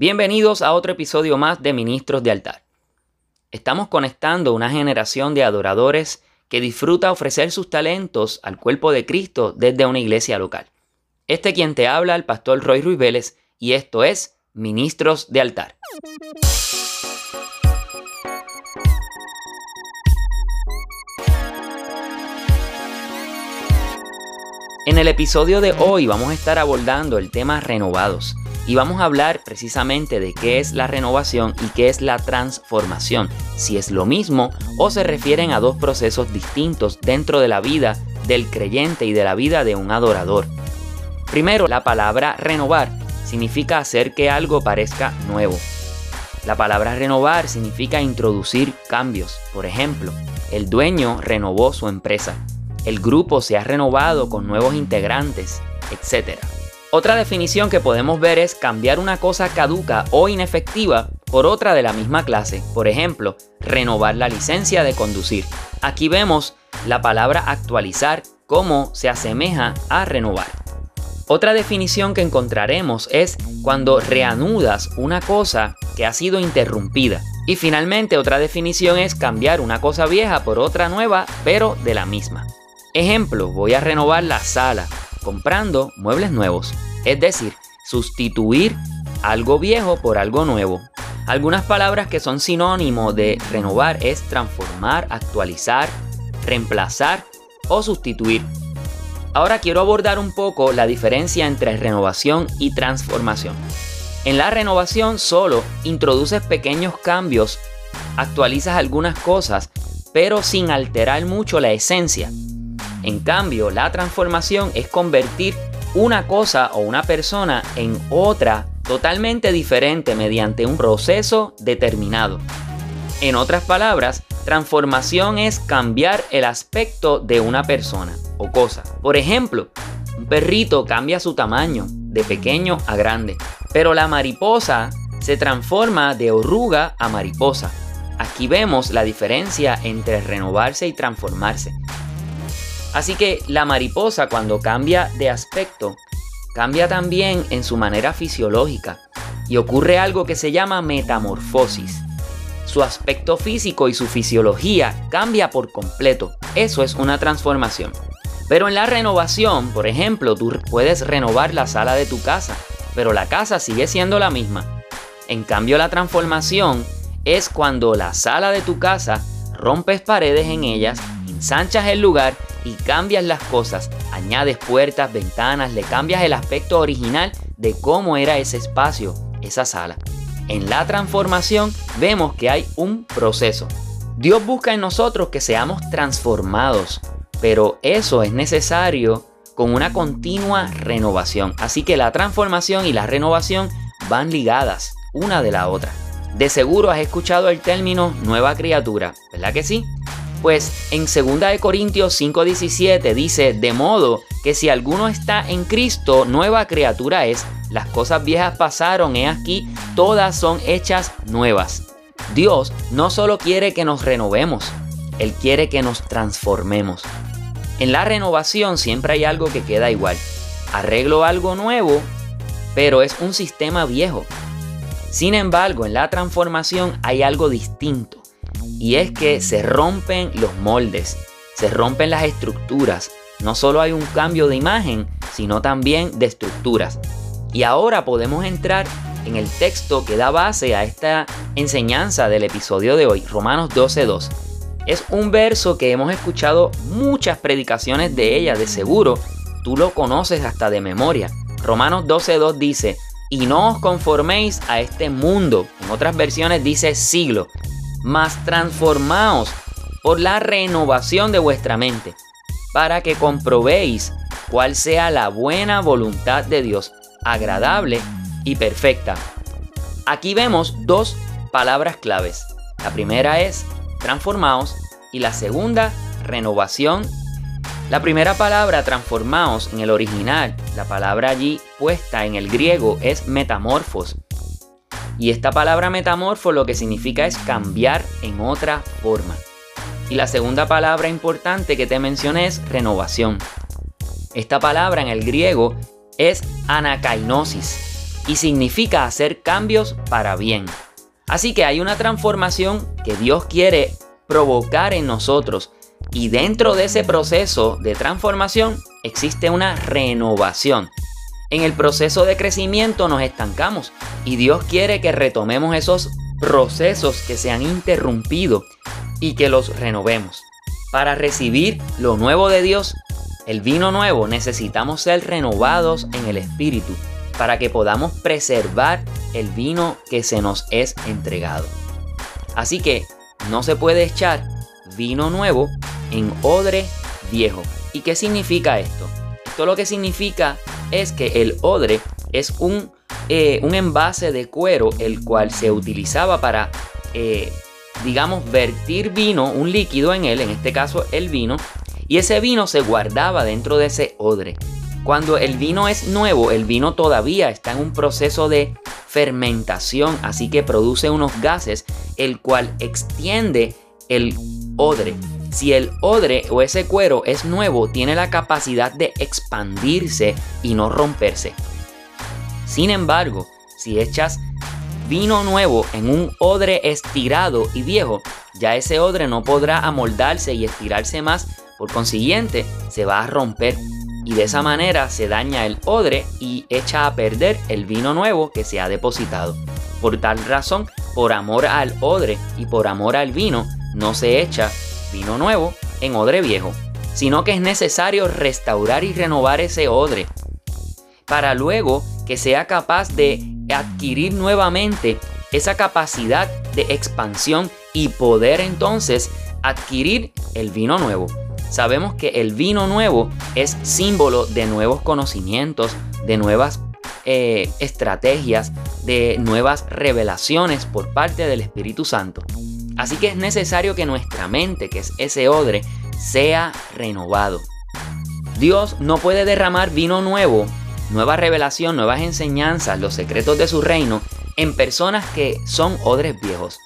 Bienvenidos a otro episodio más de Ministros de Altar. Estamos conectando una generación de adoradores que disfruta ofrecer sus talentos al cuerpo de Cristo desde una iglesia local. Este quien te habla, el pastor Roy Ruiz Vélez, y esto es Ministros de Altar. En el episodio de hoy vamos a estar abordando el tema renovados y vamos a hablar precisamente de qué es la renovación y qué es la transformación, si es lo mismo o se refieren a dos procesos distintos dentro de la vida del creyente y de la vida de un adorador. Primero, la palabra renovar significa hacer que algo parezca nuevo. La palabra renovar significa introducir cambios. Por ejemplo, el dueño renovó su empresa el grupo se ha renovado con nuevos integrantes, etc. Otra definición que podemos ver es cambiar una cosa caduca o inefectiva por otra de la misma clase. Por ejemplo, renovar la licencia de conducir. Aquí vemos la palabra actualizar como se asemeja a renovar. Otra definición que encontraremos es cuando reanudas una cosa que ha sido interrumpida. Y finalmente otra definición es cambiar una cosa vieja por otra nueva, pero de la misma. Ejemplo, voy a renovar la sala comprando muebles nuevos, es decir, sustituir algo viejo por algo nuevo. Algunas palabras que son sinónimo de renovar es transformar, actualizar, reemplazar o sustituir. Ahora quiero abordar un poco la diferencia entre renovación y transformación. En la renovación solo introduces pequeños cambios, actualizas algunas cosas, pero sin alterar mucho la esencia. En cambio, la transformación es convertir una cosa o una persona en otra totalmente diferente mediante un proceso determinado. En otras palabras, transformación es cambiar el aspecto de una persona o cosa. Por ejemplo, un perrito cambia su tamaño de pequeño a grande, pero la mariposa se transforma de oruga a mariposa. Aquí vemos la diferencia entre renovarse y transformarse. Así que la mariposa cuando cambia de aspecto, cambia también en su manera fisiológica y ocurre algo que se llama metamorfosis. Su aspecto físico y su fisiología cambia por completo. Eso es una transformación. Pero en la renovación, por ejemplo, tú puedes renovar la sala de tu casa, pero la casa sigue siendo la misma. En cambio, la transformación es cuando la sala de tu casa rompes paredes en ellas, ensanchas el lugar y cambias las cosas, añades puertas, ventanas, le cambias el aspecto original de cómo era ese espacio, esa sala. En la transformación vemos que hay un proceso. Dios busca en nosotros que seamos transformados, pero eso es necesario con una continua renovación. Así que la transformación y la renovación van ligadas una de la otra. De seguro has escuchado el término nueva criatura, ¿verdad que sí? Pues en 2 Corintios 5:17 dice, de modo que si alguno está en Cristo, nueva criatura es, las cosas viejas pasaron, he aquí, todas son hechas nuevas. Dios no solo quiere que nos renovemos, Él quiere que nos transformemos. En la renovación siempre hay algo que queda igual. Arreglo algo nuevo, pero es un sistema viejo. Sin embargo, en la transformación hay algo distinto y es que se rompen los moldes, se rompen las estructuras. No solo hay un cambio de imagen, sino también de estructuras. Y ahora podemos entrar en el texto que da base a esta enseñanza del episodio de hoy, Romanos 12.2. Es un verso que hemos escuchado muchas predicaciones de ella, de seguro tú lo conoces hasta de memoria. Romanos 12.2 dice, y no os conforméis a este mundo. En otras versiones dice siglo, mas transformaos por la renovación de vuestra mente, para que comprobéis cuál sea la buena voluntad de Dios, agradable y perfecta. Aquí vemos dos palabras claves. La primera es transformaos y la segunda renovación. La primera palabra transformaos en el original, la palabra allí puesta en el griego es metamorfos, y esta palabra metamorfo lo que significa es cambiar en otra forma. Y la segunda palabra importante que te mencioné es renovación. Esta palabra en el griego es anakainosis. y significa hacer cambios para bien. Así que hay una transformación que Dios quiere provocar en nosotros y dentro de ese proceso de transformación existe una renovación. En el proceso de crecimiento nos estancamos y Dios quiere que retomemos esos procesos que se han interrumpido y que los renovemos. Para recibir lo nuevo de Dios, el vino nuevo, necesitamos ser renovados en el espíritu para que podamos preservar el vino que se nos es entregado. Así que no se puede echar vino nuevo en odre viejo. ¿Y qué significa esto? Esto lo que significa es que el odre es un, eh, un envase de cuero el cual se utilizaba para, eh, digamos, vertir vino, un líquido en él, en este caso el vino, y ese vino se guardaba dentro de ese odre. Cuando el vino es nuevo, el vino todavía está en un proceso de fermentación, así que produce unos gases, el cual extiende el odre. Si el odre o ese cuero es nuevo, tiene la capacidad de expandirse y no romperse. Sin embargo, si echas vino nuevo en un odre estirado y viejo, ya ese odre no podrá amoldarse y estirarse más, por consiguiente se va a romper y de esa manera se daña el odre y echa a perder el vino nuevo que se ha depositado. Por tal razón, por amor al odre y por amor al vino, no se echa vino nuevo en odre viejo, sino que es necesario restaurar y renovar ese odre para luego que sea capaz de adquirir nuevamente esa capacidad de expansión y poder entonces adquirir el vino nuevo. Sabemos que el vino nuevo es símbolo de nuevos conocimientos, de nuevas eh, estrategias, de nuevas revelaciones por parte del Espíritu Santo. Así que es necesario que nuestra mente, que es ese odre, sea renovado. Dios no puede derramar vino nuevo, nueva revelación, nuevas enseñanzas, los secretos de su reino en personas que son odres viejos,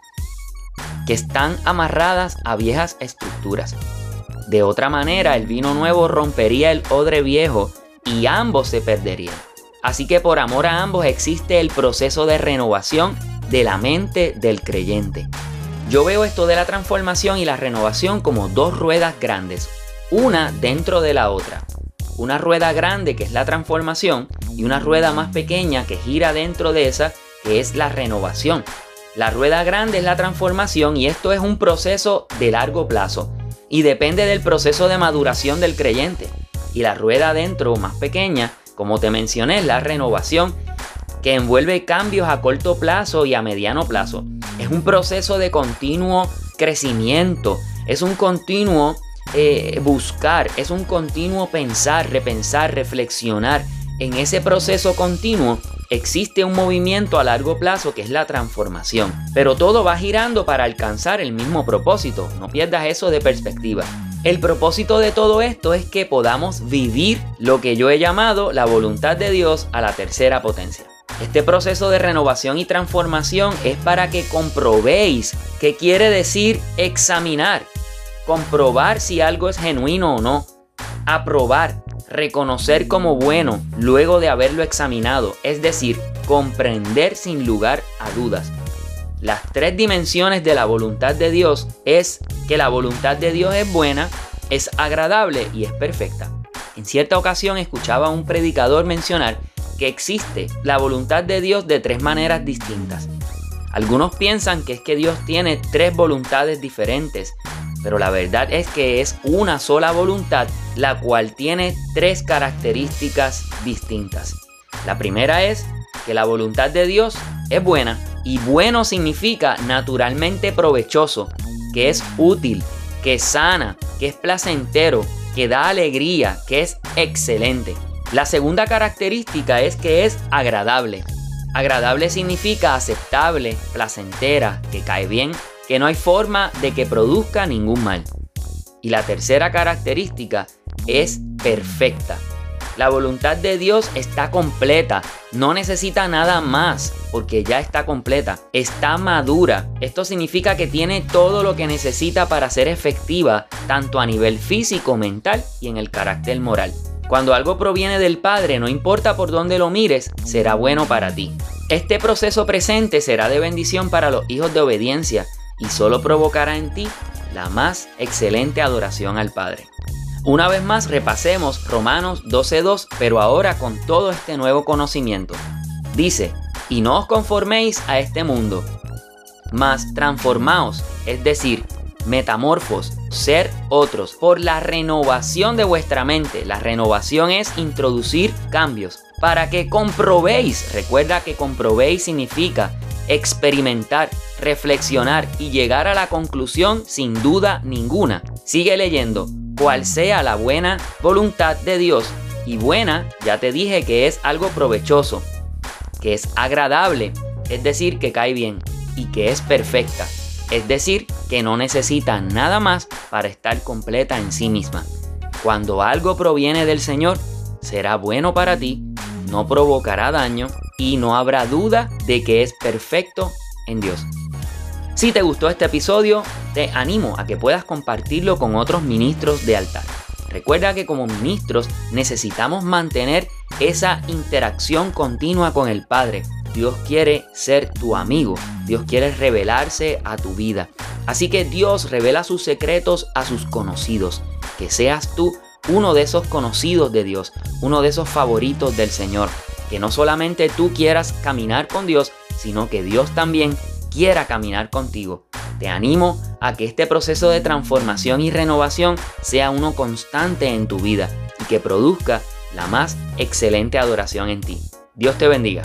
que están amarradas a viejas estructuras. De otra manera, el vino nuevo rompería el odre viejo y ambos se perderían. Así que por amor a ambos existe el proceso de renovación de la mente del creyente. Yo veo esto de la transformación y la renovación como dos ruedas grandes, una dentro de la otra. Una rueda grande que es la transformación y una rueda más pequeña que gira dentro de esa que es la renovación. La rueda grande es la transformación y esto es un proceso de largo plazo y depende del proceso de maduración del creyente. Y la rueda dentro más pequeña, como te mencioné, es la renovación que envuelve cambios a corto plazo y a mediano plazo. Es un proceso de continuo crecimiento, es un continuo eh, buscar, es un continuo pensar, repensar, reflexionar. En ese proceso continuo existe un movimiento a largo plazo que es la transformación. Pero todo va girando para alcanzar el mismo propósito, no pierdas eso de perspectiva. El propósito de todo esto es que podamos vivir lo que yo he llamado la voluntad de Dios a la tercera potencia. Este proceso de renovación y transformación es para que comprobéis qué quiere decir examinar, comprobar si algo es genuino o no, aprobar, reconocer como bueno luego de haberlo examinado, es decir, comprender sin lugar a dudas. Las tres dimensiones de la voluntad de Dios es que la voluntad de Dios es buena, es agradable y es perfecta. En cierta ocasión escuchaba a un predicador mencionar que existe la voluntad de Dios de tres maneras distintas. Algunos piensan que es que Dios tiene tres voluntades diferentes, pero la verdad es que es una sola voluntad la cual tiene tres características distintas. La primera es que la voluntad de Dios es buena y bueno significa naturalmente provechoso, que es útil, que sana, que es placentero, que da alegría, que es excelente. La segunda característica es que es agradable. Agradable significa aceptable, placentera, que cae bien, que no hay forma de que produzca ningún mal. Y la tercera característica es perfecta. La voluntad de Dios está completa, no necesita nada más porque ya está completa, está madura. Esto significa que tiene todo lo que necesita para ser efectiva, tanto a nivel físico, mental y en el carácter moral. Cuando algo proviene del Padre, no importa por dónde lo mires, será bueno para ti. Este proceso presente será de bendición para los hijos de obediencia y solo provocará en ti la más excelente adoración al Padre. Una vez más repasemos Romanos 12.2, pero ahora con todo este nuevo conocimiento. Dice, y no os conforméis a este mundo, mas transformaos, es decir, metamorfos, ser otros, por la renovación de vuestra mente. La renovación es introducir cambios para que comprobéis. Recuerda que comprobéis significa experimentar, reflexionar y llegar a la conclusión sin duda ninguna. Sigue leyendo, cual sea la buena voluntad de Dios. Y buena, ya te dije que es algo provechoso, que es agradable, es decir, que cae bien y que es perfecta, es decir, que no necesita nada más para estar completa en sí misma. Cuando algo proviene del Señor, será bueno para ti, no provocará daño y no habrá duda de que es perfecto en Dios. Si te gustó este episodio, te animo a que puedas compartirlo con otros ministros de altar. Recuerda que como ministros necesitamos mantener esa interacción continua con el Padre. Dios quiere ser tu amigo, Dios quiere revelarse a tu vida. Así que Dios revela sus secretos a sus conocidos. Que seas tú uno de esos conocidos de Dios, uno de esos favoritos del Señor. Que no solamente tú quieras caminar con Dios, sino que Dios también quiera caminar contigo. Te animo a que este proceso de transformación y renovación sea uno constante en tu vida y que produzca la más excelente adoración en ti. Dios te bendiga.